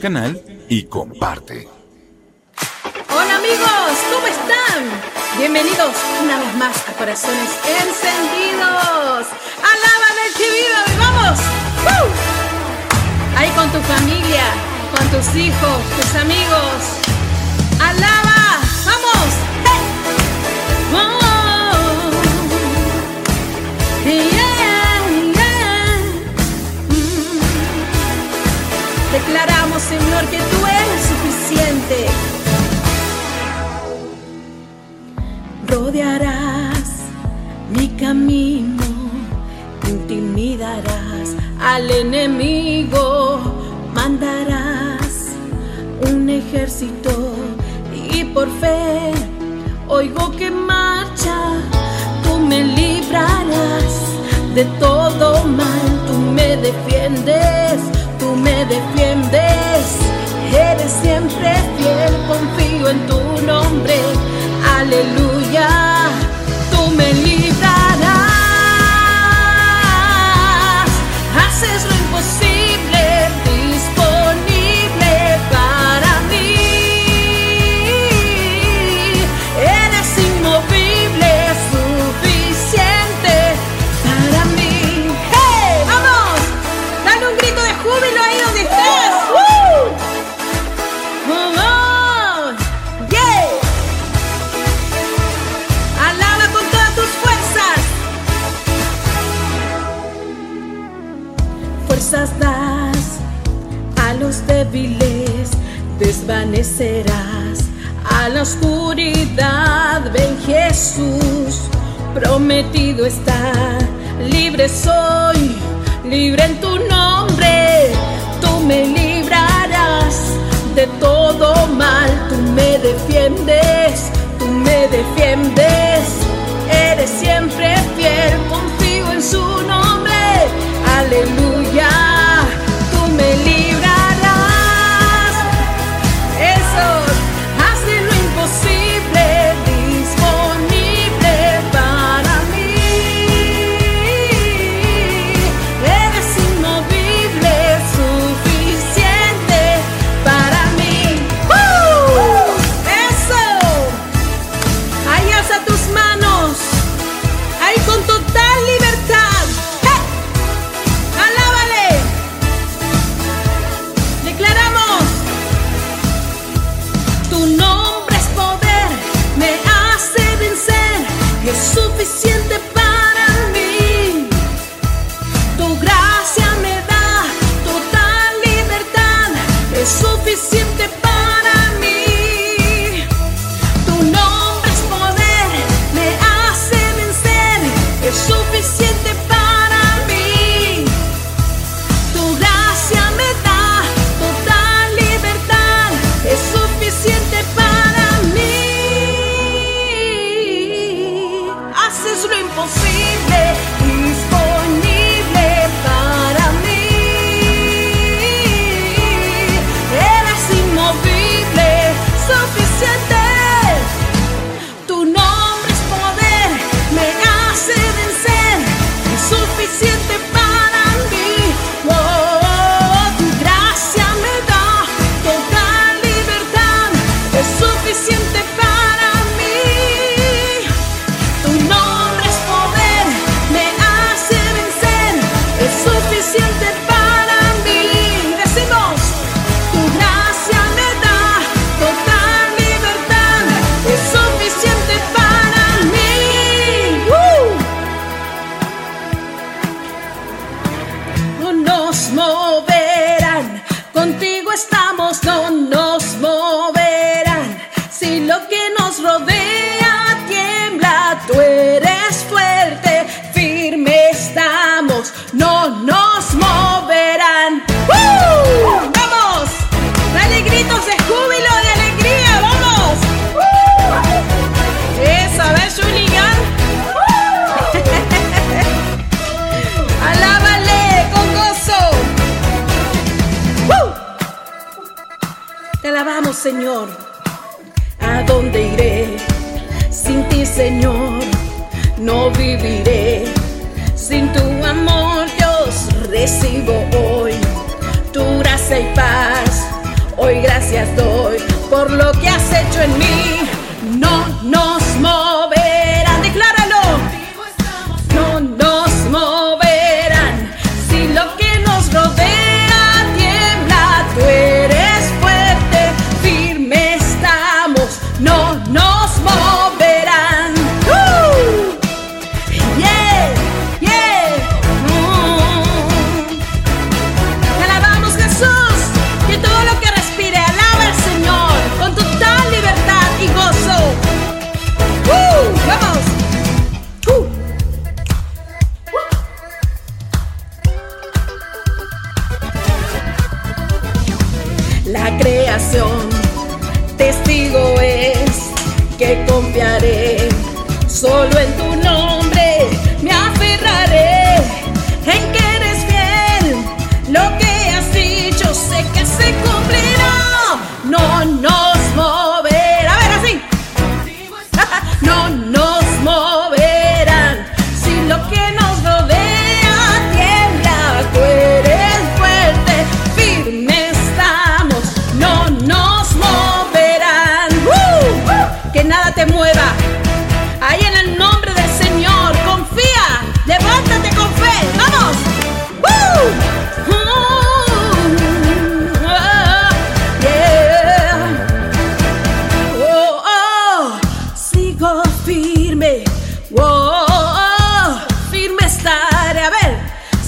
canal y comparte. Hola amigos, ¿cómo están? Bienvenidos una vez más a Corazones Encendidos. Alaban el que vive, vamos. Ahí con tu familia, con tus hijos, tus amigos. Alaba, Señor, que tú eres suficiente. Rodearás mi camino, intimidarás al enemigo, mandarás un ejército y por fe oigo que marcha, tú me librarás de todo mal, tú me defiendes me defiendes. Eres siempre fiel, confío en tu nombre. Aleluya, prometido está, libre soy, libre en tu nombre. Tú me librarás de todo mal, tú me defiendes, tú me defiendes.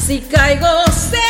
Si caigo, se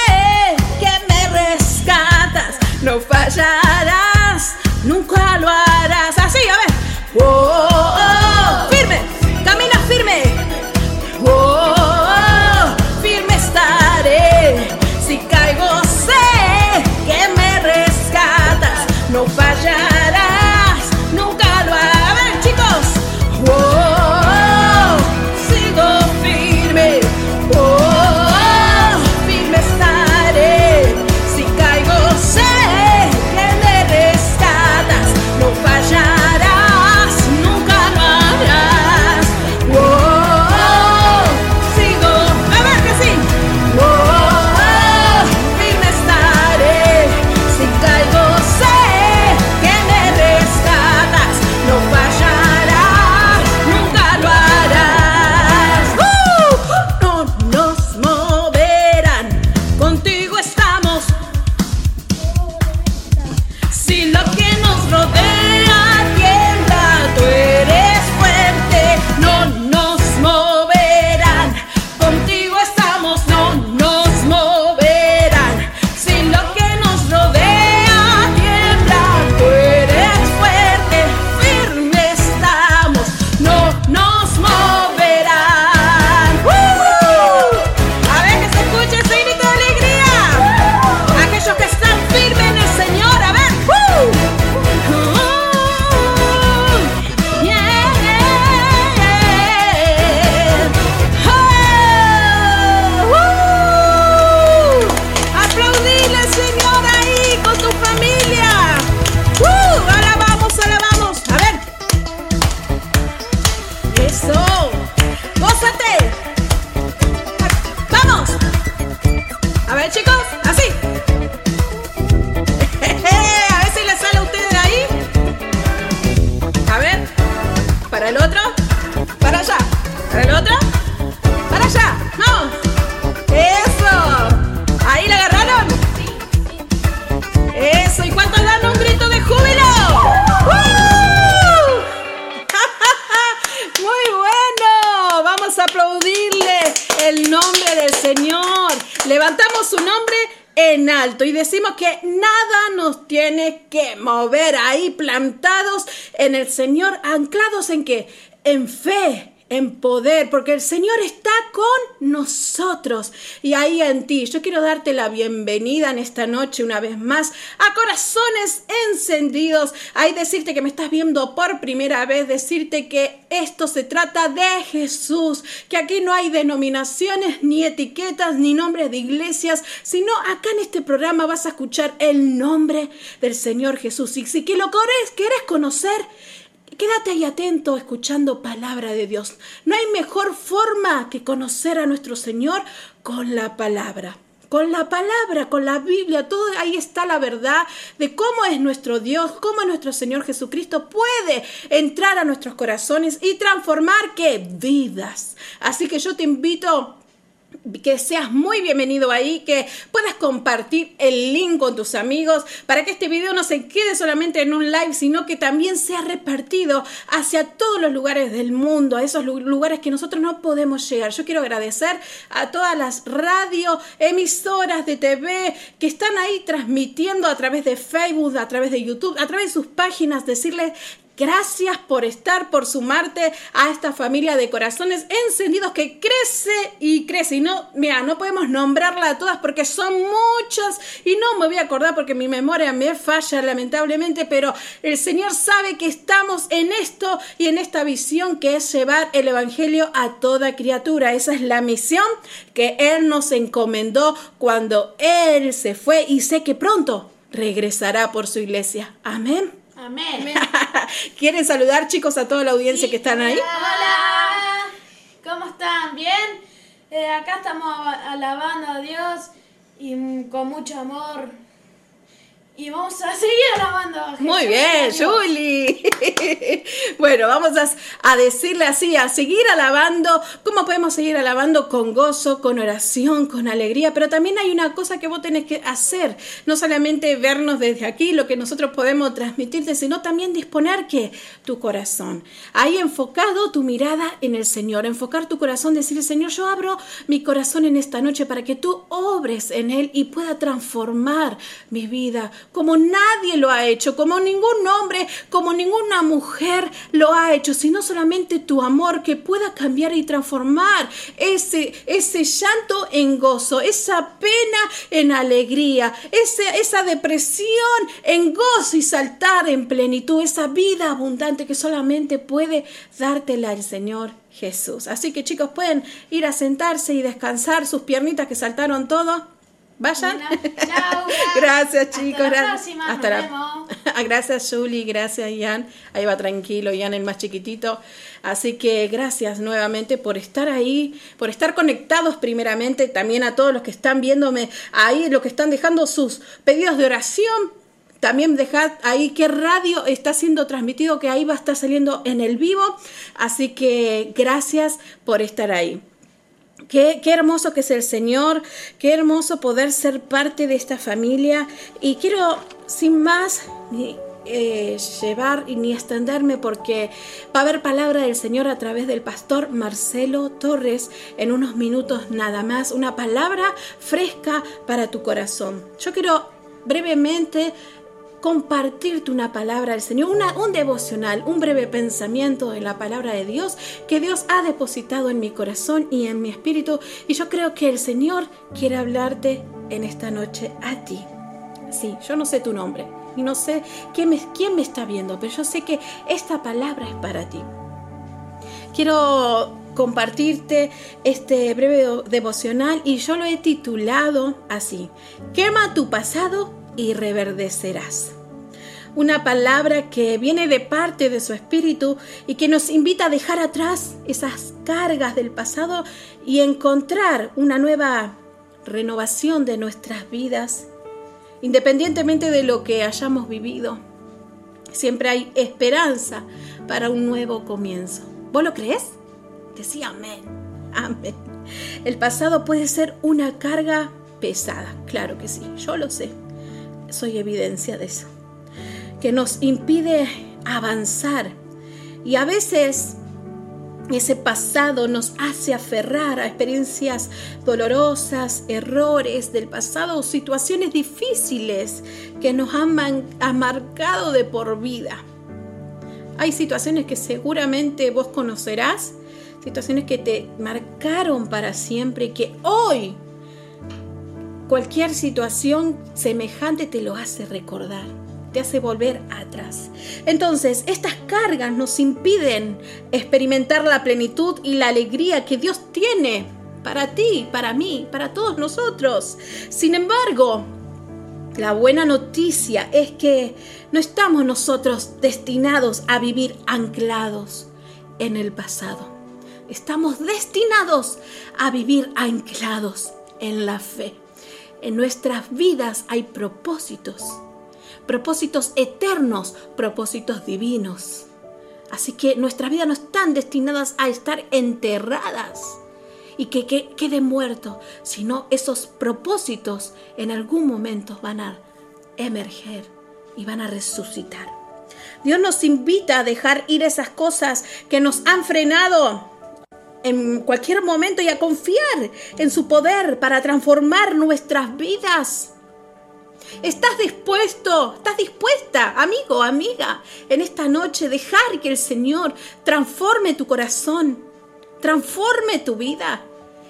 en el Señor, anclados en qué? En fe, en poder, porque el Señor está con nosotros y ahí en ti. Yo quiero darte la bienvenida en esta noche una vez más a corazones encendidos. Ahí decirte que me estás viendo por primera vez, decirte que esto se trata de Jesús, que aquí no hay denominaciones, ni etiquetas, ni nombres de iglesias, sino acá en este programa vas a escuchar el nombre del Señor Jesús. Y si que lo querés, conocer Quédate ahí atento escuchando palabra de Dios. No hay mejor forma que conocer a nuestro Señor con la palabra. Con la palabra, con la Biblia, todo ahí está la verdad de cómo es nuestro Dios, cómo nuestro Señor Jesucristo puede entrar a nuestros corazones y transformar qué vidas. Así que yo te invito que seas muy bienvenido ahí, que puedas compartir el link con tus amigos para que este video no se quede solamente en un live, sino que también sea repartido hacia todos los lugares del mundo, a esos lugares que nosotros no podemos llegar. Yo quiero agradecer a todas las radio emisoras de TV que están ahí transmitiendo a través de Facebook, a través de YouTube, a través de sus páginas, decirles Gracias por estar, por sumarte a esta familia de corazones encendidos que crece y crece. Y no, mira, no podemos nombrarla a todas porque son muchas y no me voy a acordar porque mi memoria me falla lamentablemente, pero el Señor sabe que estamos en esto y en esta visión que es llevar el Evangelio a toda criatura. Esa es la misión que Él nos encomendó cuando Él se fue y sé que pronto regresará por su iglesia. Amén. Amén. ¿Quieren saludar, chicos, a toda la audiencia que están ahí? Hola. ¿Cómo están? ¿Bien? Eh, acá estamos alabando a Dios y con mucho amor y vamos a seguir alabando a. Muy bien, Julie. bueno, vamos a, decirle así, a seguir alabando. ¿Cómo podemos seguir alabando? Con gozo, con oración, con alegría. Pero también hay una cosa que vos tenés que hacer. No solamente vernos desde aquí, lo que nosotros podemos transmitirte, sino también disponer que tu corazón. Ahí enfocado tu mirada en el Señor. Enfocar tu corazón, decirle, Señor, yo abro mi corazón en esta noche para que tú obres en él y pueda transformar mi vida como nadie lo ha hecho, como ningún hombre, como ninguna mujer lo ha hecho, sino solamente tu amor que pueda cambiar y transformar ese, ese llanto en gozo, esa pena en alegría, ese, esa depresión en gozo y saltar en plenitud, esa vida abundante que solamente puede dártela el Señor Jesús. Así que chicos, pueden ir a sentarse y descansar sus piernitas que saltaron todo. Vayan. gracias chicos. Hasta la próxima. Hasta la... gracias Julie, gracias Ian. Ahí va tranquilo, Ian el más chiquitito. Así que gracias nuevamente por estar ahí, por estar conectados primeramente, también a todos los que están viéndome ahí, los que están dejando sus pedidos de oración. También dejad ahí qué radio está siendo transmitido, que ahí va a estar saliendo en el vivo. Así que gracias por estar ahí. Qué, hermoso que es el Señor, qué hermoso poder ser parte de esta familia. Y quiero, sin más, eh, llevar y ni extenderme porque va a haber palabra del Señor a través del pastor Marcelo Torres en unos minutos nada más. Una palabra fresca para tu corazón. Yo quiero brevemente compartirte una palabra del Señor, un devocional, un breve pensamiento de la palabra de Dios que Dios ha depositado en mi corazón y en mi espíritu. Y yo creo que el Señor quiere hablarte en esta noche a ti. Sí, yo no sé tu nombre y no sé quién me, quién me está viendo, pero yo sé que esta palabra es para ti. Quiero compartirte este breve devocional y yo lo he titulado así, quema tu pasado y reverdecerás. Una palabra que viene de parte de su espíritu y que nos invita a dejar atrás esas cargas del pasado y encontrar una nueva renovación de nuestras vidas, independientemente de lo que hayamos vivido. Siempre hay esperanza para un nuevo comienzo. ¿Vos lo crees? Decía amén. Amén. El pasado puede ser una carga pesada, claro que sí, yo lo sé soy evidencia de eso, que nos impide avanzar y a veces ese pasado nos hace aferrar a experiencias dolorosas, errores del pasado o situaciones difíciles que nos han, marcado de por vida. Hay situaciones que seguramente vos conocerás, situaciones que te marcaron para siempre y que hoy Cualquier situación semejante te lo hace recordar, te hace volver atrás. Entonces, estas cargas nos impiden experimentar la plenitud y la alegría que Dios tiene para ti, para mí, para todos nosotros. Sin embargo, la buena noticia es que no estamos nosotros destinados a vivir anclados en el pasado. Estamos destinados a vivir anclados en la fe En nuestras vidas hay propósitos, propósitos eternos, propósitos divinos. Así que nuestras vidas no están destinadas a estar enterradas y que, quede muerto, sino esos propósitos en algún momento van a emerger y van a resucitar. Dios nos invita a dejar ir esas cosas que nos han frenado en cualquier momento y a confiar en su poder para transformar nuestras vidas. ¿Estás dispuesto? ¿Estás dispuesta, amigo, amiga, en esta noche dejar que el Señor transforme tu corazón, transforme tu vida?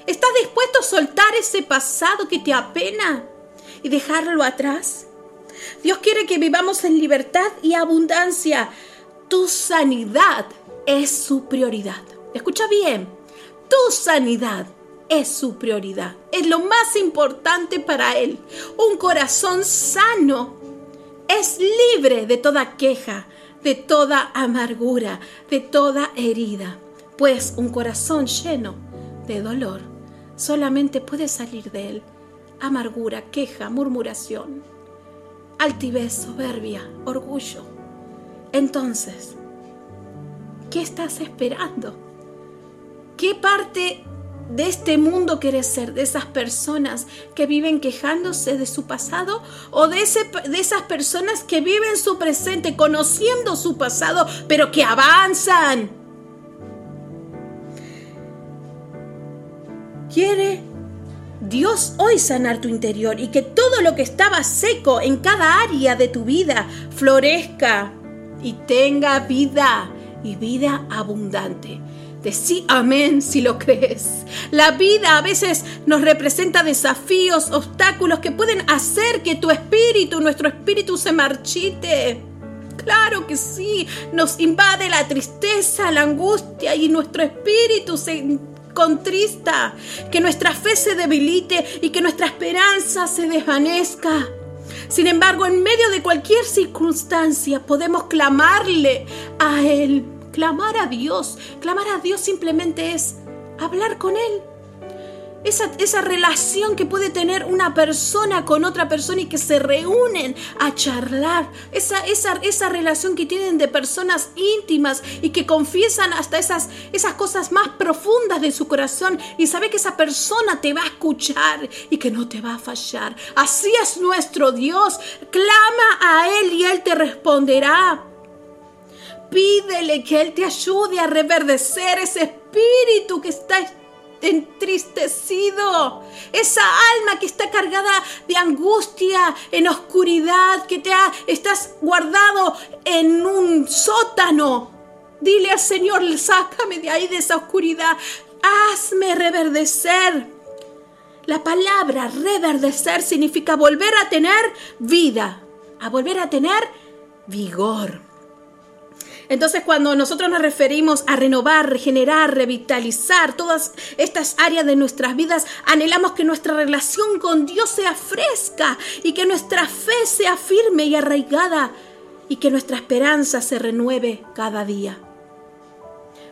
¿Estás dispuesto a soltar ese pasado que te apena y dejarlo atrás? Dios quiere que vivamos en libertad y abundancia. Tu sanidad es su prioridad. Escucha bien, tu sanidad es su prioridad. Es lo más importante para Él. Un corazón sano es libre de toda queja, de toda amargura, de toda herida. Pues un corazón lleno de dolor solamente puede salir de Él amargura, queja, murmuración altivez, soberbia, orgullo. Entonces, ¿qué estás esperando? ¿Qué parte de este mundo quieres ser? ¿De esas personas que viven quejándose de su pasado? ¿O de, ese, de esas personas que viven su presente, conociendo su pasado, pero que avanzan? Quiere Dios hoy sanar tu interior y que todo lo que estaba seco en cada área de tu vida florezca y tenga vida y vida abundante. Decí amén si lo crees. La vida a veces nos representa desafíos, obstáculos que pueden hacer que tu espíritu, nuestro espíritu se marchite. Claro que sí, nos invade la tristeza, la angustia y nuestro espíritu se contrista, que nuestra fe se debilite y que nuestra esperanza se desvanezca. Sin embargo, en medio de cualquier circunstancia podemos clamarle a Él. Clamar a Dios. Clamar a Dios simplemente es hablar con Él esa, relación que puede tener una persona con otra persona y que se reúnen a charlar. Esa, esa, esa relación que tienen de personas íntimas y que confiesan hasta esas, esas cosas más profundas de su corazón y sabe que esa persona te va a escuchar y que no te va a fallar. Así es nuestro Dios. Clama a Él y Él te responderá. Pídele que Él te ayude a reverdecer ese espíritu que está entristecido, esa alma que está cargada de angustia, en oscuridad, que te ha, estás guardado en un sótano. Dile al Señor, sácame de ahí, de esa oscuridad, hazme reverdecer. La palabra reverdecer significa volver a tener vida, a volver a tener vigor. Entonces cuando nosotros nos referimos a renovar, regenerar, revitalizar todas estas áreas de nuestras vidas, anhelamos que nuestra relación con Dios sea fresca y que nuestra fe sea firme y arraigada y que nuestra esperanza se renueve cada día.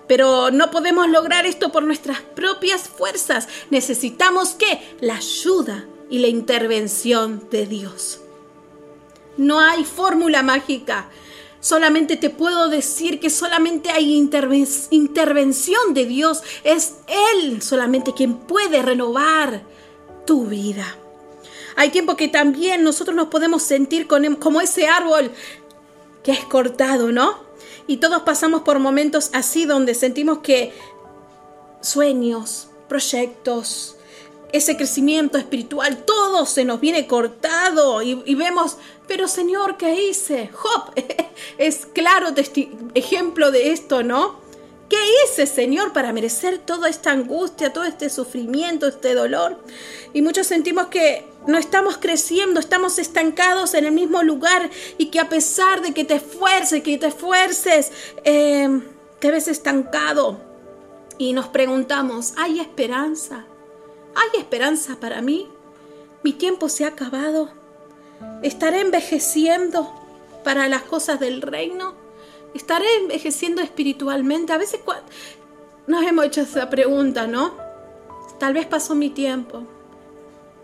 Pero no podemos lograr esto por nuestras propias fuerzas. Necesitamos que la ayuda y la intervención de Dios. No hay fórmula mágica. Solamente te puedo decir que solamente hay intervención de Dios. Es Él solamente quien puede renovar tu vida. Hay tiempo que también nosotros nos podemos sentir em, como ese árbol que es cortado, ¿no? Y todos pasamos por momentos así donde sentimos que sueños, proyectos, ese crecimiento espiritual, todo se nos viene cortado y, vemos, pero Señor, ¿qué hice? Job es claro ejemplo de esto, ¿no? ¿Qué hice, Señor, para merecer toda esta angustia, todo este sufrimiento, este dolor? Y muchos sentimos que no estamos creciendo, estamos estancados en el mismo lugar y que a pesar de que te esfuerces, que te esfuerces, eh, te ves estancado. Y nos preguntamos, ¿hay esperanza? ¿Hay esperanza para mí? ¿Mi tiempo se ha acabado? ¿Estaré envejeciendo para las cosas del reino? ¿Estaré envejeciendo espiritualmente? A veces nos hemos hecho esa pregunta, ¿no? Tal vez pasó mi tiempo.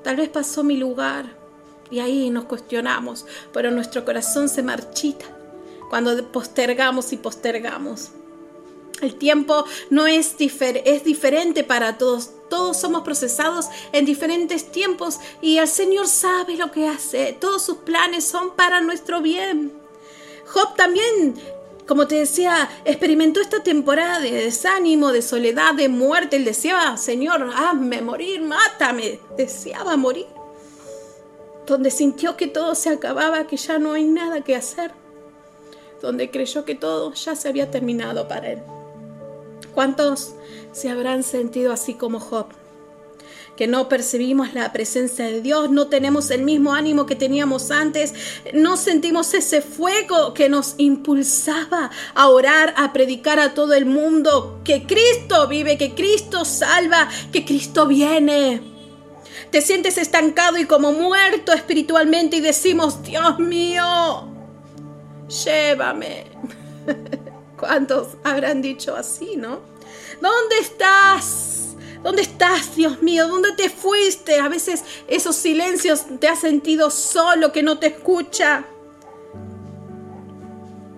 Tal vez pasó mi lugar y ahí nos cuestionamos, pero nuestro corazón se marchita cuando postergamos y postergamos. El tiempo no es, es diferente para todos. Todos somos procesados en diferentes tiempos y el Señor sabe lo que hace. Todos sus planes son para nuestro bien. Job también, como te decía, experimentó esta temporada de desánimo, de soledad, de muerte. Él deseaba, Señor, hazme morir, mátame. Deseaba morir. Donde sintió que todo se acababa, que ya no hay nada que hacer. Donde creyó que todo ya se había terminado para él. ¿Cuántos se habrán sentido así como Job? que no percibimos la presencia de Dios, no tenemos el mismo ánimo que teníamos antes, no sentimos ese fuego que nos impulsaba a orar, a predicar a todo el mundo que Cristo vive, que Cristo salva, que Cristo viene. Te sientes estancado y como muerto espiritualmente y decimos, Dios mío, llévame. ¿Cuántos habrán dicho así, no? ¿Dónde estás? ¿Dónde estás, Dios mío? ¿Dónde te fuiste? A veces esos silencios te has sentido solo, que no te escucha.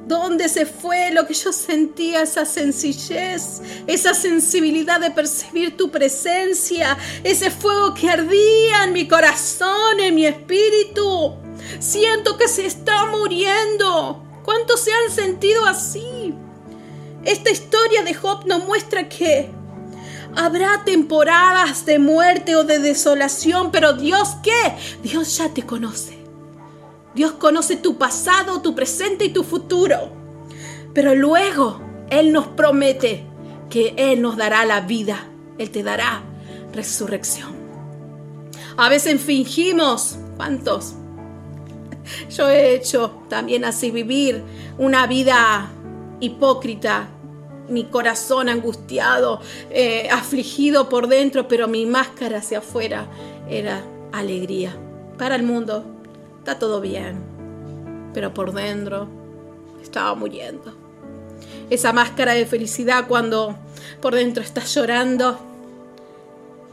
¿Dónde se fue lo que yo sentía, esa sencillez, esa sensibilidad de percibir tu presencia, ese fuego que ardía en mi corazón, en mi espíritu? Siento que se está muriendo. ¿Cuántos se han sentido así? Esta historia de Job nos muestra que habrá temporadas de muerte o de desolación, pero Dios qué? Dios ya te conoce. Dios conoce tu pasado, tu presente y tu futuro. Pero luego Él nos promete que Él nos dará la vida. Él te dará resurrección. A veces fingimos, ¿cuántos? Yo he hecho también así vivir una vida hipócrita, mi corazón angustiado, eh, afligido por dentro, pero mi máscara hacia afuera era alegría. Para el mundo está todo bien, pero por dentro estaba muriendo. Esa máscara de felicidad cuando por dentro estás llorando,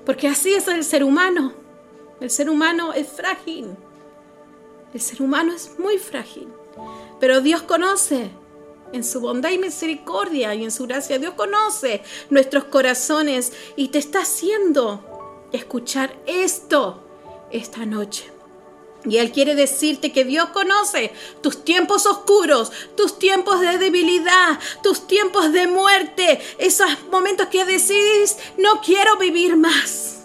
porque así es el ser humano. El ser humano es frágil. El ser humano es muy frágil. Pero Dios conoce en su bondad y misericordia y en su gracia. Dios conoce nuestros corazones y te está haciendo escuchar esto esta noche. Y Él quiere decirte que Dios conoce tus tiempos oscuros, tus tiempos de debilidad, tus tiempos de muerte, esos momentos que decís, no quiero vivir más.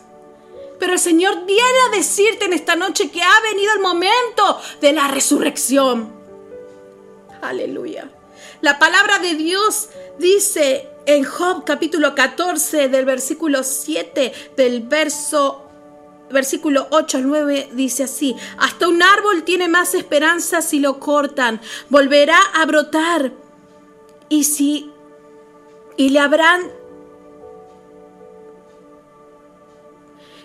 Pero el Señor viene a decirte en esta noche que ha venido el momento de la resurrección. Aleluya. La palabra de Dios dice en Job capítulo 14 del versículo 7 del verso versículo 8 al 9 dice así, hasta un árbol tiene más esperanza si lo cortan, volverá a brotar y si y le habrán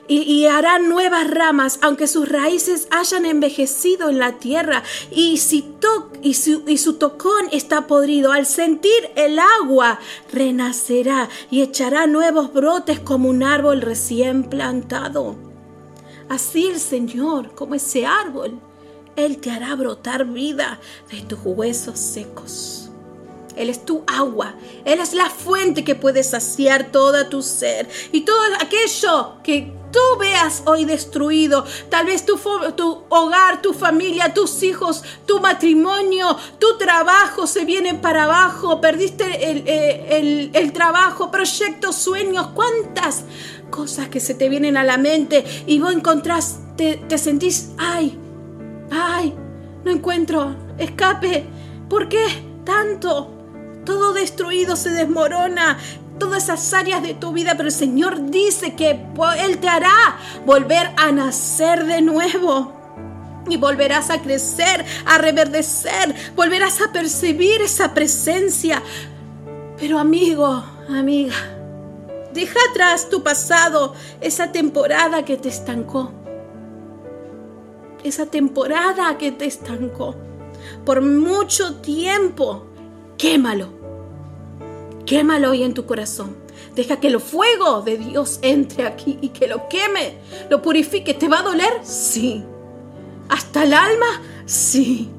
y, harán nuevas ramas, aunque sus raíces hayan envejecido en la tierra, y, si y, su, y su tocón está podrido, al sentir el agua, renacerá y echará nuevos brotes como un árbol recién plantado. Así el Señor, como ese árbol, Él te hará brotar vida de tus huesos secos. Él es tu agua. Él es la fuente que puede saciar toda tu ser. Y todo aquello que tú veas hoy destruido, tal vez tu, hogar, tu familia, tus hijos, tu matrimonio, tu trabajo se vienen para abajo, perdiste el, eh, el trabajo, proyectos, sueños, cuántas cosas que se te vienen a la mente y vos encontrás, te, te sentís, ay, ay, no encuentro escape. ¿Por qué tanto? Todo destruido se desmorona, todas esas áreas de tu vida, pero el Señor dice que Él te hará volver a nacer de nuevo. Y volverás a crecer, a reverdecer, volverás a percibir esa presencia. Pero amigo, amiga, deja atrás tu pasado, esa temporada que te estancó. Esa temporada que te estancó. Por mucho tiempo, quémalo Quémalo hoy en tu corazón. Deja que el fuego de Dios entre aquí y que lo queme, lo purifique. ¿Te va a doler? Sí. ¿Hasta el alma? Sí.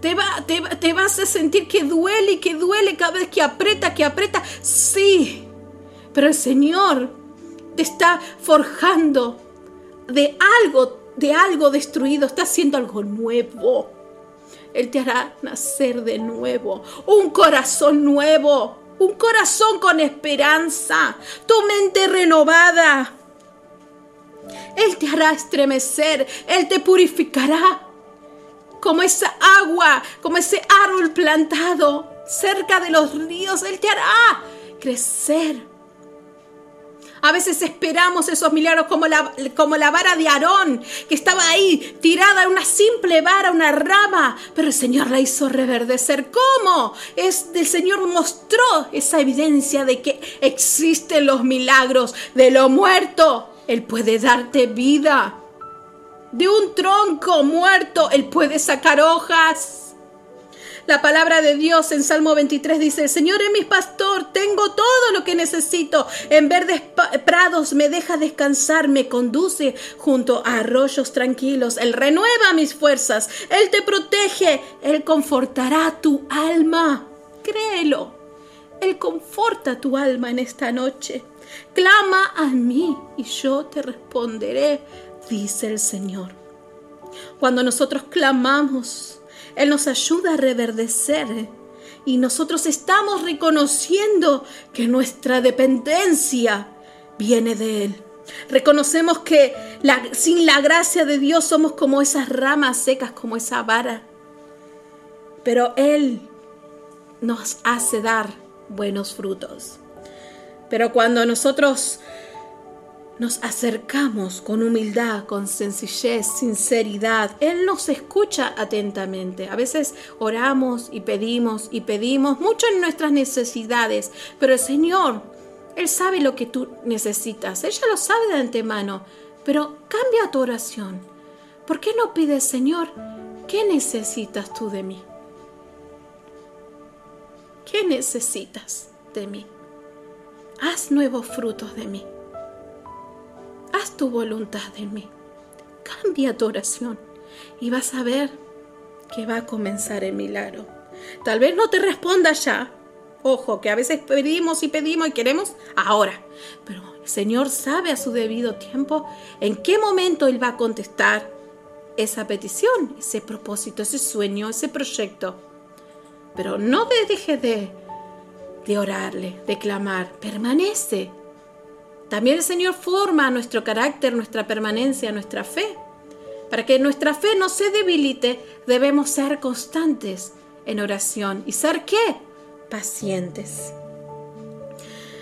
Te, va, te, vas a sentir que duele y que duele cada vez que aprieta, que aprieta. Sí. Pero el Señor te está forjando de algo, de algo destruido. Está haciendo algo nuevo. Él te hará nacer de nuevo. Un corazón nuevo un corazón con esperanza, tu mente renovada. Él te hará estremecer, Él te purificará como esa agua, como ese árbol plantado cerca de los ríos. Él te hará crecer a veces esperamos esos milagros como la, como la vara de Aarón, que estaba ahí tirada en una simple vara, una rama, pero el Señor la hizo reverdecer. ¿Cómo? Es, el Señor mostró esa evidencia de que existen los milagros de lo muerto. Él puede darte vida. De un tronco muerto, Él puede sacar hojas. La palabra de Dios en Salmo 23 dice, el Señor es mi pastor, tengo todo lo que necesito. En verdes prados me deja descansar, me conduce junto a arroyos tranquilos. Él renueva mis fuerzas, Él te protege, Él confortará tu alma. Créelo, Él conforta tu alma en esta noche. Clama a mí y yo te responderé, dice el Señor. Cuando nosotros clamamos, él nos ayuda a reverdecer y nosotros estamos reconociendo que nuestra dependencia viene de Él. Reconocemos que sin la gracia de Dios somos como esas ramas secas, como esa vara. Pero Él nos hace dar buenos frutos. Pero cuando nosotros nos acercamos con humildad, con sencillez, sinceridad. Él nos escucha atentamente. A veces oramos y pedimos y pedimos mucho en nuestras necesidades, pero el Señor, Él sabe lo que tú necesitas. Ella lo sabe de antemano, pero cambia tu oración. ¿Por qué no pides, Señor, qué necesitas tú de mí? ¿Qué necesitas de mí? Haz nuevos frutos de mí haz tu voluntad en mí. Cambia tu oración y vas a ver que va a comenzar el milagro. Tal vez no te responda ya. Ojo, que a veces pedimos y pedimos y queremos ahora. Pero el Señor sabe a su debido tiempo en qué momento Él va a contestar esa petición, ese propósito, ese sueño, ese proyecto. Pero no dejes de, de orarle, de clamar. Permanece también el Señor forma nuestro carácter, nuestra permanencia, nuestra fe. Para que nuestra fe no se debilite, debemos ser constantes en oración. ¿Y ser qué? Pacientes.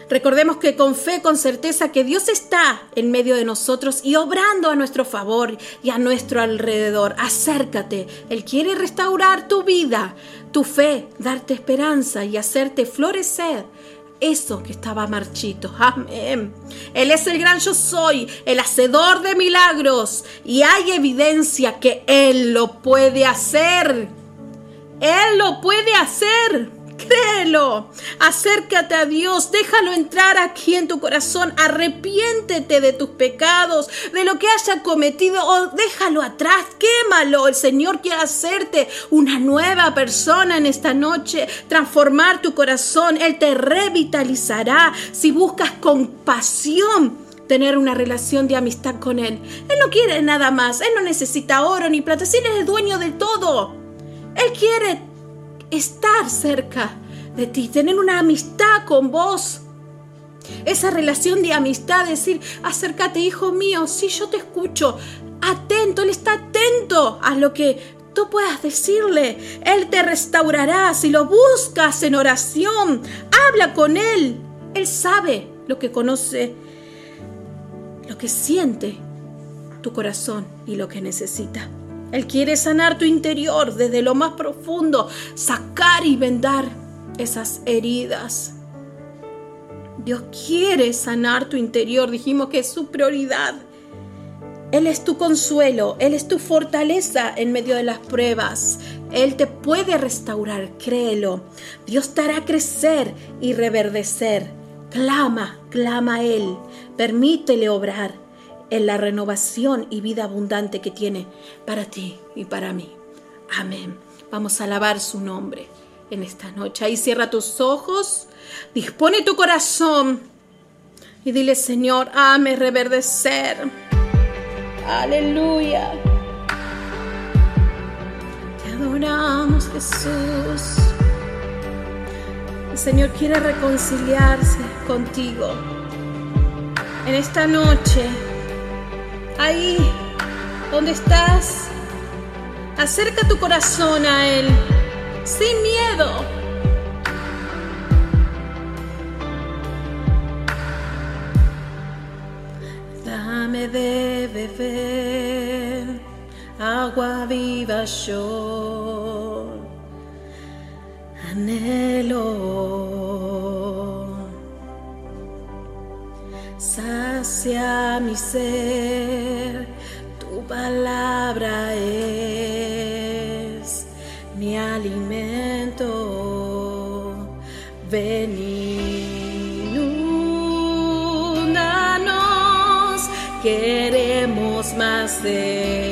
Recordemos que con fe, con certeza, que Dios está en medio de nosotros y obrando a nuestro favor y a nuestro alrededor. Acércate. Él quiere restaurar tu vida, tu fe, darte esperanza y hacerte florecer eso que estaba marchito. Amén. Él es el gran yo soy, el hacedor de milagros. Y hay evidencia que Él lo puede hacer. Él lo puede hacer. Créelo. Acércate a Dios. Déjalo entrar aquí en tu corazón. Arrepiéntete de tus pecados, de lo que haya cometido o déjalo atrás. Quémalo. El Señor quiere hacerte una nueva persona en esta noche. Transformar tu corazón. Él te revitalizará si buscas compasión tener una relación de amistad con Él. Él no quiere nada más, Él no necesita oro ni plata, Él es el dueño de todo. Él quiere estar cerca de ti, tener una amistad con vos. Esa relación de amistad, decir, acércate, hijo mío, si yo te escucho, atento, Él está atento a lo que tú puedas decirle. Él te restaurará si lo buscas en oración. Habla con Él. Él sabe lo que conoce, lo que siente tu corazón y lo que necesita. Él quiere sanar tu interior desde lo más profundo, sacar y vendar esas heridas. Dios quiere sanar tu interior, dijimos que es su prioridad. Él es tu consuelo, Él es tu fortaleza en medio de las pruebas. Él te puede restaurar, créelo. Dios te hará crecer y reverdecer. Clama, clama a Él. Permítele obrar en la renovación y vida abundante que tiene para ti y para mí. Amén. Vamos a alabar su nombre en esta noche. Ahí cierra tus ojos, dispone tu corazón y dile, Señor, ame reverdecer. Aleluya. Te adoramos, Jesús. El Señor quiere reconciliarse contigo en esta noche. Ahí donde estás, acerca tu corazón a Él sin miedo. Dame de beber agua viva yo. Anhelo sacia mi ser, tu palabra es mi alimento. Ven inúndanos, queremos más de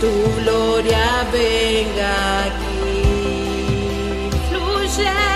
Tu gloria venga aquí. Fluye.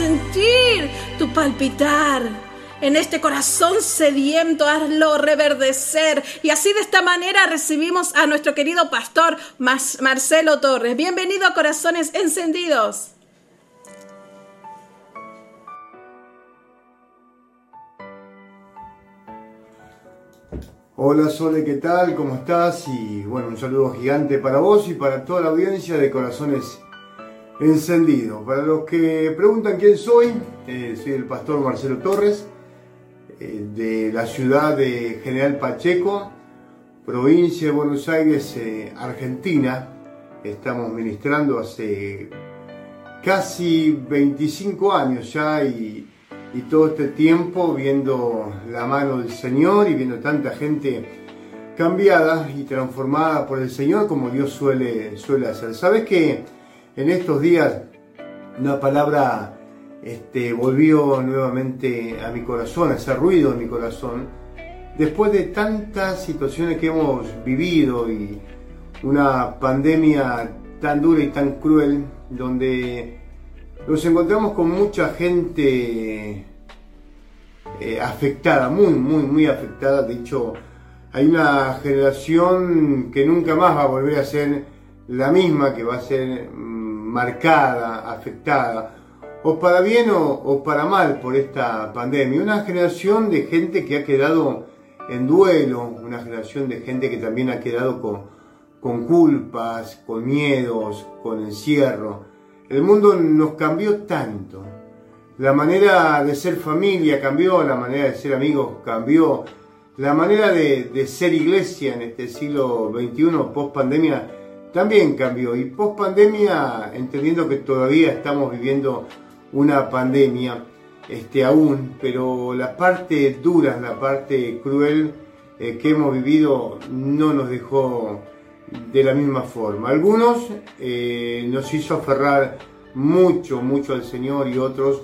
Sentir tu palpitar. En este corazón sediento, hazlo reverdecer. Y así de esta manera recibimos a nuestro querido pastor Marcelo Torres. Bienvenido a Corazones Encendidos. Hola Sole, ¿qué tal? ¿Cómo estás? Y bueno, un saludo gigante para vos y para toda la audiencia de Corazones Encendidos. Para los que preguntan quién soy, eh, soy el pastor Marcelo Torres, eh, de la ciudad de General Pacheco, provincia de Buenos Aires, eh, Argentina. Estamos ministrando hace casi 25 años ya y, y todo este tiempo viendo la mano del Señor y viendo tanta gente cambiada y transformada por el Señor como Dios suele, suele hacer. ¿Sabes que en estos días una palabra este, volvió nuevamente a mi corazón, a hacer ruido en mi corazón? Después de tantas situaciones que hemos vivido y una pandemia tan dura y tan cruel, donde nos encontramos con mucha gente eh, afectada, muy, muy, muy afectada. De hecho, hay una generación que nunca más va a volver a ser la misma, que va a ser marcada, afectada, o para bien o, o para mal por esta pandemia. Una generación de gente que ha quedado en duelo, una generación de gente que también ha quedado con, con culpas, con miedos, con encierro. El mundo nos cambió tanto. La manera de ser familia cambió, la manera de ser amigos cambió, la manera de, de ser iglesia en este siglo XXI, post pandemia, también cambió. Y post pandemia, entendiendo que todavía estamos viviendo una pandemia, este, aún, pero la parte dura, la parte cruel eh, que hemos vivido no nos dejó de la misma forma. Algunos eh, nos hizo aferrar mucho, mucho al Señor y otros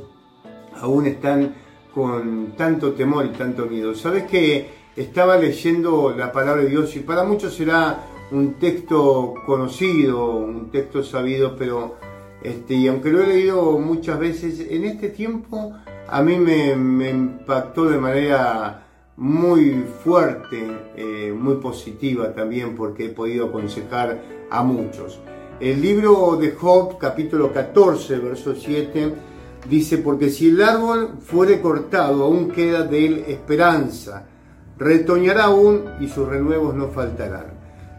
aún están con tanto temor y tanto miedo. Sabes que estaba leyendo la palabra de Dios y para muchos será un texto conocido, un texto sabido, pero este, y aunque lo he leído muchas veces, en este tiempo a mí me, impactó de manera muy fuerte, eh, muy positiva también porque he podido aconsejar a muchos. El libro de Job, capítulo 14, verso 7, dice, porque si el árbol fuere cortado, aún queda de él esperanza, retoñará aún y sus renuevos no faltarán.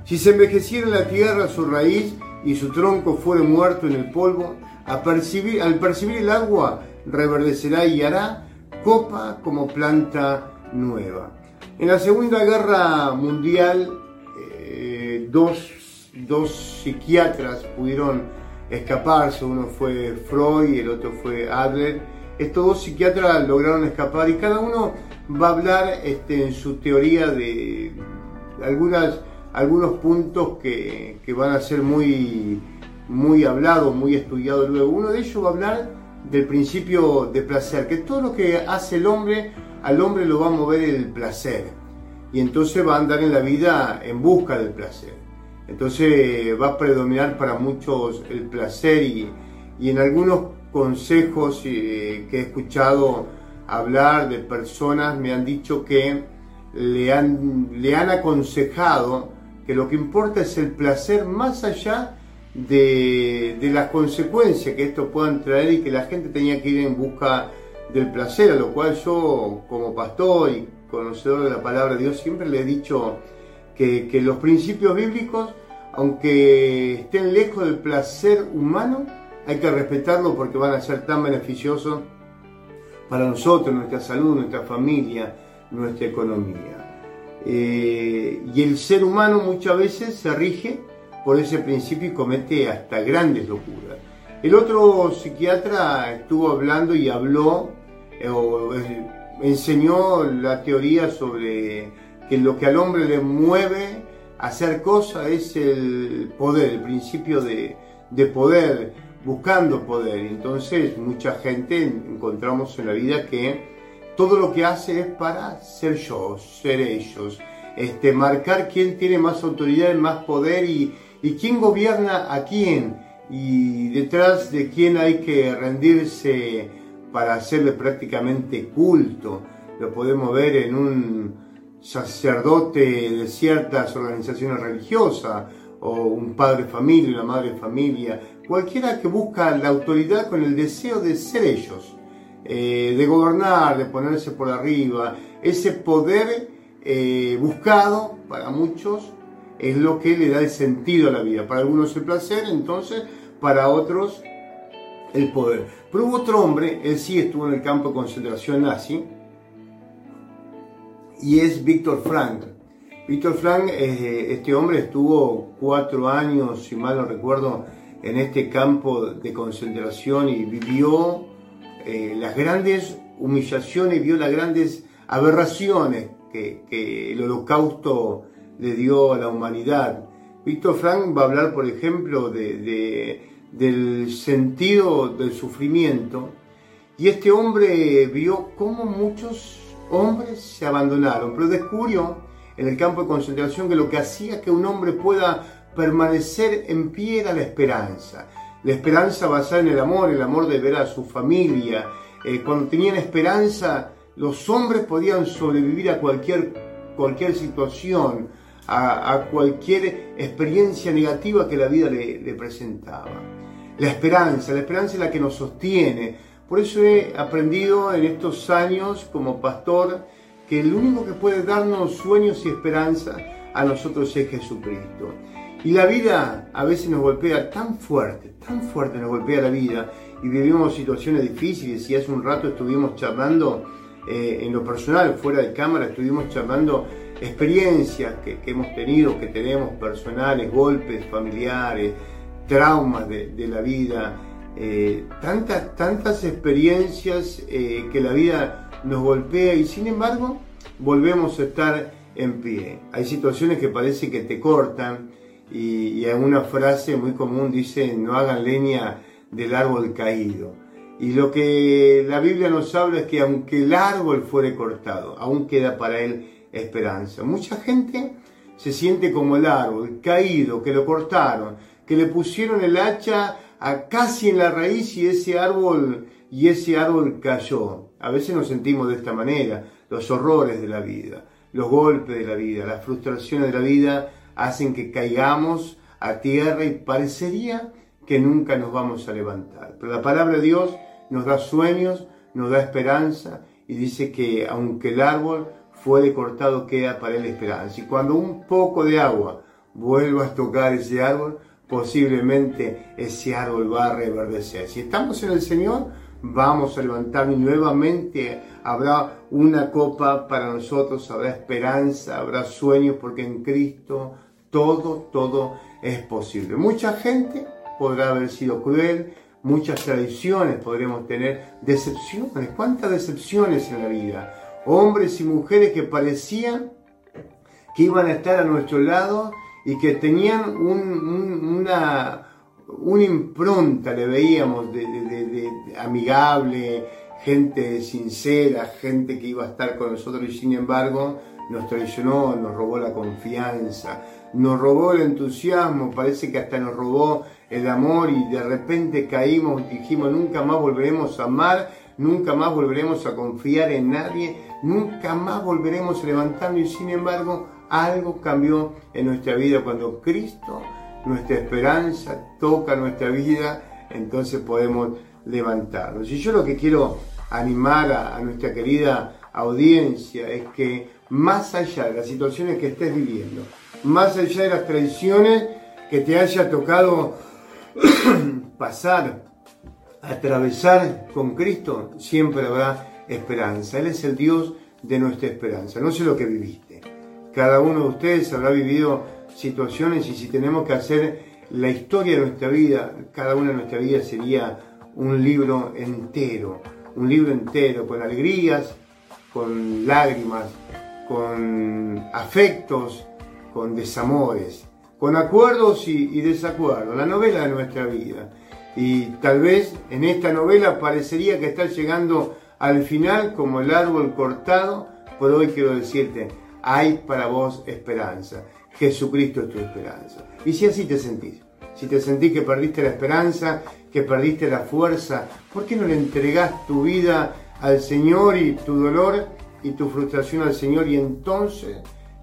Si se envejeciera la tierra su raíz y su tronco fuere muerto en el polvo, al percibir, al percibir el agua reverdecerá y hará copa como planta nueva. En la Segunda Guerra Mundial, eh, dos, dos psiquiatras pudieron escaparse, uno fue Freud y el otro fue Adler. Estos dos psiquiatras lograron escapar y cada uno va a hablar este, en su teoría de algunas, algunos puntos que, que van a ser muy, muy hablados, muy estudiados luego. Uno de ellos va a hablar del principio de placer, que todo lo que hace el hombre, al hombre lo va a mover el placer. Y entonces va a andar en la vida en busca del placer. Entonces va a predominar para muchos el placer y, y en algunos consejos eh, que he escuchado hablar de personas me han dicho que le han, le han aconsejado que lo que importa es el placer más allá de, las consecuencias que esto puedan traer y que la gente tenía que ir en busca del placer, a lo cual yo como pastor y conocedor de la palabra de Dios siempre le he dicho que, que los principios bíblicos, aunque estén lejos del placer humano, hay que respetarlo porque van a ser tan beneficiosos para nosotros, nuestra salud, nuestra familia, nuestra economía. Eh, y el ser humano muchas veces se rige por ese principio y comete hasta grandes locuras. El otro psiquiatra estuvo hablando y habló, eh, o, eh, enseñó la teoría sobre que lo que al hombre le mueve a hacer cosas es el poder, el principio de, de poder, buscando poder. Entonces mucha gente encontramos en la vida que todo lo que hace es para ser yo, ser ellos, este, marcar quién tiene más autoridad, más poder y, y quién gobierna a quién y detrás de quién hay que rendirse para hacerle prácticamente culto. Lo podemos ver en un sacerdote de ciertas organizaciones religiosas o un padre familia, una madre familia, cualquiera que busca la autoridad con el deseo de ser ellos, eh, de gobernar, de ponerse por arriba, ese poder eh, buscado para muchos es lo que le da el sentido a la vida. Para algunos el placer, entonces, para otros el poder. Pero hubo otro hombre, él sí estuvo en el campo de concentración nazi, y es Víctor Frank. Víctor Frank, eh, este hombre estuvo cuatro años, si mal no recuerdo, en este campo de concentración y vivió eh, las grandes humillaciones, vio las grandes aberraciones que, el holocausto le dio a la humanidad. Víctor Frank va a hablar, por ejemplo, de, del sentido del sufrimiento y este hombre vio cómo muchos hombres se abandonaron, pero descubrió en el campo de concentración que lo que hacía que un hombre pueda permanecer en pie era la esperanza. La esperanza basada en el amor, el amor de ver a su familia. Eh, cuando tenían esperanza, los hombres podían sobrevivir a cualquier, situación, a, a cualquier experiencia negativa que la vida le, le presentaba. La esperanza, la esperanza es la que nos sostiene. Por eso he aprendido en estos años como pastor que el único que puede darnos sueños y esperanza a nosotros es Jesucristo. Y la vida a veces nos golpea tan fuerte, tan fuerte nos golpea la vida y vivimos situaciones difíciles y hace un rato estuvimos charlando eh, en lo personal, fuera de cámara, estuvimos charlando experiencias que, hemos tenido, que tenemos personales, golpes familiares, traumas de, de la vida, eh, tantas, tantas experiencias eh, que la vida nos golpea y sin embargo volvemos a estar en pie. Hay situaciones que parece que te cortan y, y una frase muy común dice no hagan leña del árbol caído. Y lo que la Biblia nos habla es que aunque el árbol fuere cortado, aún queda para él esperanza. Mucha gente se siente como el árbol, caído, que lo cortaron, que le pusieron el hacha a casi en la raíz y ese árbol y ese árbol cayó. A veces nos sentimos de esta manera. los horrores de la vida, los golpes de la vida, las frustraciones de la vida hacen que caigamos a tierra y parecería que nunca nos vamos a levantar. Pero la palabra de Dios nos da sueños, nos da esperanza y dice que aunque el árbol fuere cortado queda para él esperanza. Y cuando un poco de agua vuelva a tocar ese árbol, posiblemente ese árbol va a reverdecer. Si estamos en el Señor, vamos a levantarnos y nuevamente habrá una copa para nosotros, habrá esperanza, habrá sueños, porque en Cristo todo, todo es posible. Mucha gente podrá haber sido cruel, muchas tradiciones podremos tener, decepciones, cuántas decepciones en la vida. Hombres y mujeres que parecían que iban a estar a nuestro lado y que tenían una, impronta, le veíamos, de, amigable, gente sincera, gente que iba a estar con nosotros y sin embargo nos traicionó, nos robó la confianza, nos robó el entusiasmo, parece que hasta nos robó el amor y de repente caímos, dijimos, nunca más volveremos a amar, nunca más volveremos a confiar en nadie, nunca más volveremos a levantarnos y sin embargo algo cambió en nuestra vida cuando Cristo, nuestra esperanza, toca nuestra vida, entonces podemos levantarnos. Y yo lo que quiero animar a, a nuestra querida audiencia es que más allá de las situaciones que estés viviendo, más allá de las tradiciones que te haya tocado pasar, atravesar con Cristo, siempre habrá esperanza. Él es el Dios de nuestra esperanza. No sé lo que viviste. Cada uno de ustedes habrá vivido situaciones y si tenemos que hacer la historia de nuestra vida, cada una de nuestra vida sería un libro entero, un libro entero con alegrías, con lágrimas, con afectos, con desamores, con acuerdos y, desacuerdos, la novela de nuestra vida. Y tal vez en esta novela parecería que está llegando al final como el árbol cortado, pero hoy quiero decirte, hay para vos esperanza. Jesucristo es tu esperanza. Y si así te sentís, si te sentís que perdiste la esperanza, que perdiste la fuerza, ¿por qué no le entregás tu vida al Señor y tu dolor y tu frustración al Señor y entonces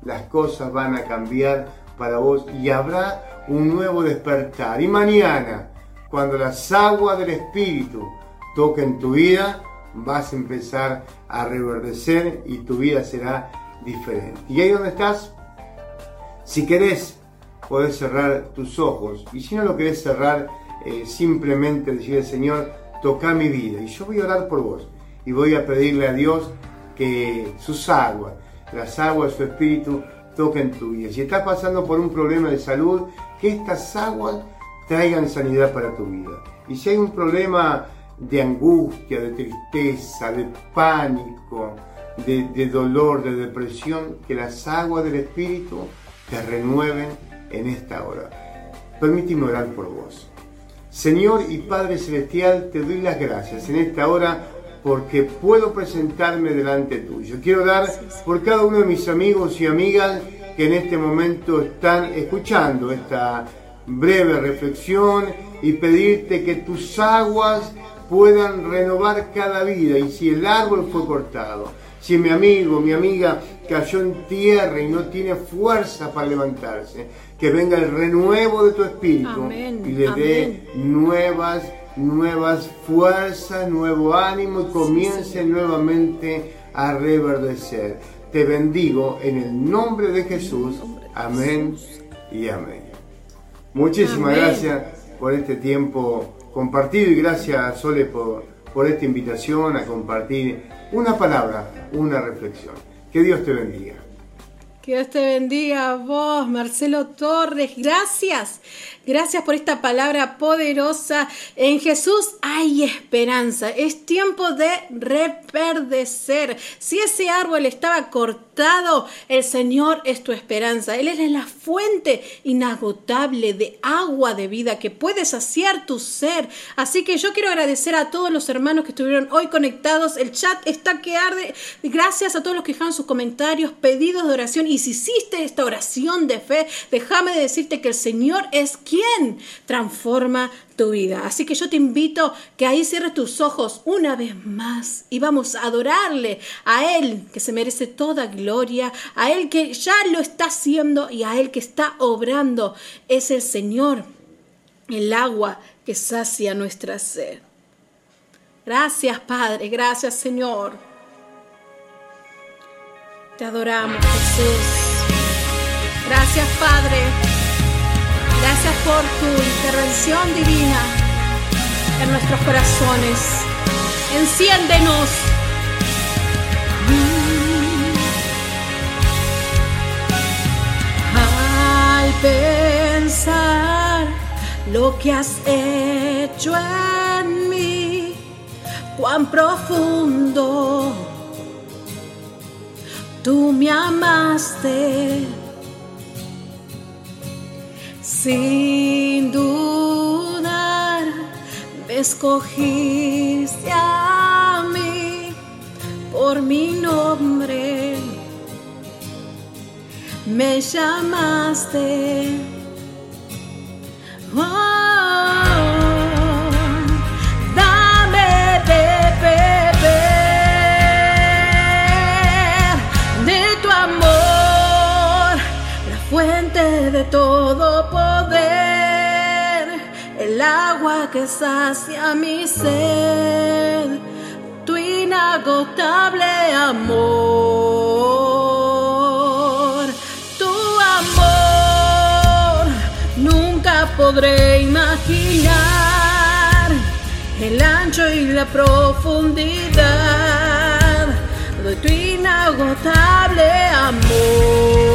las cosas van a cambiar para vos y habrá un nuevo despertar. Y mañana, cuando las aguas del Espíritu toquen tu vida, vas a empezar a reverdecer y tu vida será diferente. Y ahí donde estás, si querés, podés cerrar tus ojos. Y si no lo querés cerrar, eh, simplemente decirle, Señor, toca mi vida. Y yo voy a orar por vos. Y voy a pedirle a Dios que sus aguas, las aguas de su espíritu, toquen tu vida. Si estás pasando por un problema de salud, que estas aguas traigan sanidad para tu vida. Y si hay un problema de angustia, de tristeza, de pánico, de, dolor, de depresión, que las aguas del Espíritu te renueven en esta hora. Permíteme orar por vos. Señor y Padre Celestial, te doy las gracias en esta hora porque puedo presentarme delante tuyo. Quiero dar por cada uno de mis amigos y amigas que en este momento están escuchando esta breve reflexión y pedirte que tus aguas puedan renovar cada vida. Y si el árbol fue cortado, si mi amigo, mi amiga cayó en tierra y no tiene fuerza para levantarse, que venga el renuevo de tu espíritu y le dé nuevas nuevas fuerzas, nuevo ánimo y comience nuevamente a reverdecer. Te bendigo en el nombre de Jesús. Amén y amén. Muchísimas gracias por este tiempo compartido y gracias Sole por, por esta invitación a compartir una palabra, una reflexión. Que Dios te bendiga. Que Dios te bendiga a vos, Marcelo Torres. Gracias. Gracias por esta palabra poderosa. En Jesús hay esperanza. Es tiempo de reperdecer. Si ese árbol estaba cortado, el Señor es tu esperanza. Él es la fuente inagotable de agua de vida que puede saciar tu ser. Así que yo quiero agradecer a todos los hermanos que estuvieron hoy conectados. El chat está que arde. Gracias a todos los que dejaron sus comentarios, pedidos de oración. Y si hiciste esta oración de fe, déjame decirte que el Señor es quien transforma tu vida. Así que yo te invito que ahí cierres tus ojos una vez más y vamos a adorarle a Él que se merece toda gloria, a Él que ya lo está haciendo y a Él que está obrando. Es el Señor, el agua que sacia nuestra sed. Gracias Padre, gracias Señor. Te adoramos Jesús. Gracias Padre. Gracias por tu intervención divina en nuestros corazones. Enciéndenos. Al pensar lo que has hecho en mí, cuán profundo tú me amaste sin dudar, me escogiste a mí por mi nombre, me llamaste. Agua que sacia mi sed, tu inagotable amor, tu amor, nunca podré imaginar el ancho y la profundidad de tu inagotable amor.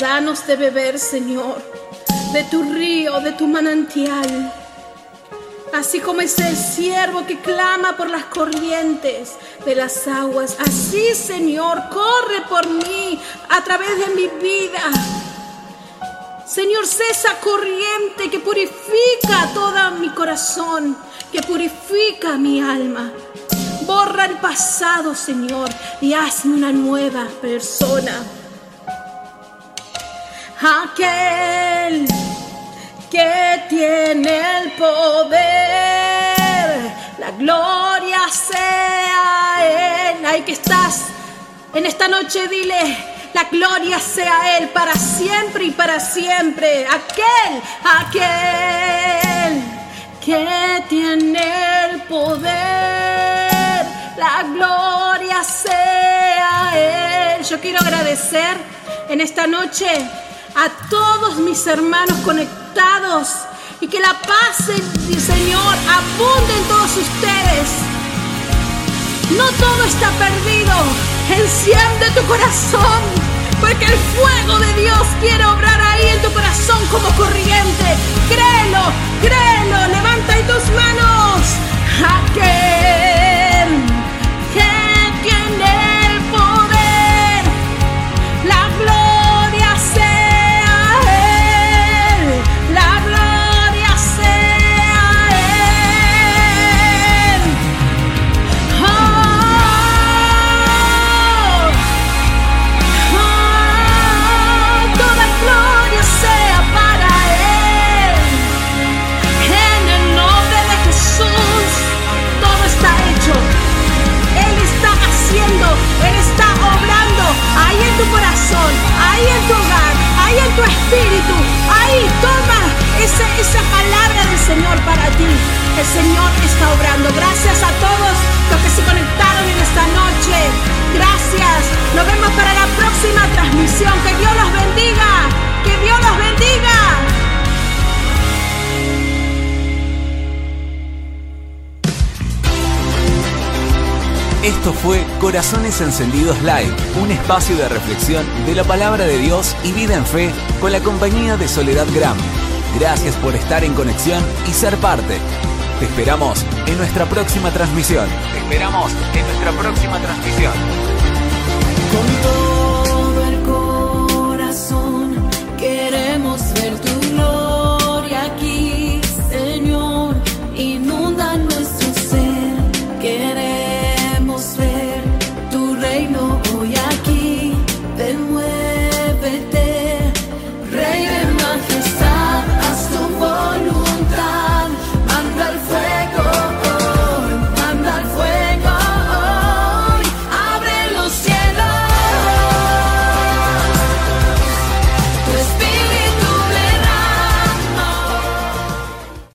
Danos de beber, Señor, de tu río, de tu manantial. Así como ese siervo que clama por las corrientes de las aguas. Así, Señor, corre por mí a través de mi vida. Señor, sé esa corriente que purifica todo mi corazón, que purifica mi alma. Borra el pasado, Señor, y hazme una nueva persona. Aquel que tiene el poder, la gloria sea Él. Ahí que estás, en esta noche dile, la gloria sea Él para siempre y para siempre. Aquel, aquel que tiene el poder, la gloria sea Él. Yo quiero agradecer en esta noche a todos mis hermanos conectados y que la paz del Señor abunde en todos ustedes. No todo está perdido. Enciende tu corazón. Porque el fuego de Dios quiere obrar ahí en tu corazón como corriente. Créelo, créelo. Levanta ahí tus manos. Aquel. Corazones Encendidos Live, un espacio de reflexión de la palabra de Dios y vida en fe con la compañía de Soledad Gram. Gracias por estar en conexión y ser parte. Te esperamos en nuestra próxima transmisión. Te esperamos en nuestra próxima transmisión.